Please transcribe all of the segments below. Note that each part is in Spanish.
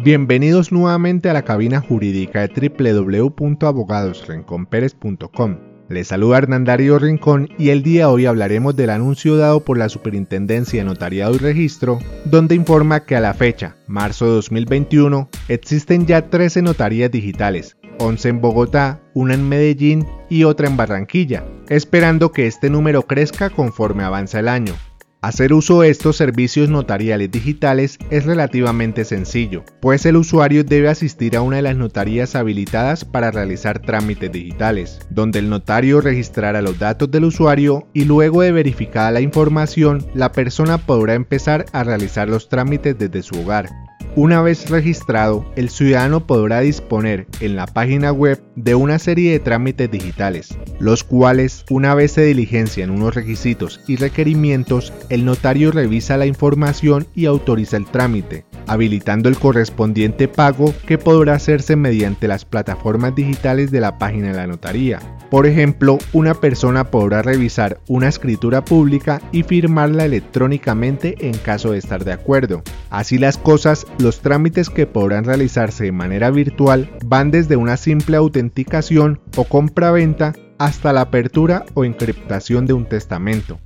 Bienvenidos nuevamente a la cabina jurídica de www.abogadosrenconperes.com. Les saluda Hernandario Rincón y el día de hoy hablaremos del anuncio dado por la Superintendencia de Notariado y Registro, donde informa que a la fecha, marzo de 2021, existen ya 13 notarías digitales, 11 en Bogotá, una en Medellín y otra en Barranquilla, esperando que este número crezca conforme avanza el año. Hacer uso de estos servicios notariales digitales es relativamente sencillo, pues el usuario debe asistir a una de las notarías habilitadas para realizar trámites digitales, donde el notario registrará los datos del usuario y luego de verificada la información, la persona podrá empezar a realizar los trámites desde su hogar, una vez registrado, el ciudadano podrá disponer en la página web de una serie de trámites digitales, los cuales, una vez se diligencian unos requisitos y requerimientos, el notario revisa la información y autoriza el trámite, habilitando el correspondiente pago que podrá hacerse mediante las plataformas digitales de la página de la notaría. Por ejemplo, una persona podrá revisar una escritura pública y firmarla electrónicamente en caso de estar de acuerdo. Así las cosas, los trámites que podrán realizarse de manera virtual van desde una simple autenticación o compra-venta hasta la apertura o encriptación de un testamento.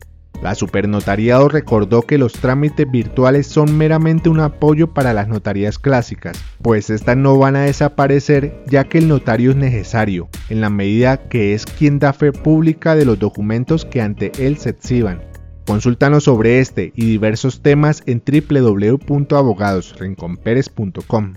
La supernotariado recordó que los trámites virtuales son meramente un apoyo para las notarías clásicas, pues estas no van a desaparecer ya que el notario es necesario, en la medida que es quien da fe pública de los documentos que ante él se exhiban. Consúltanos sobre este y diversos temas en www.abogadosrenconperes.com.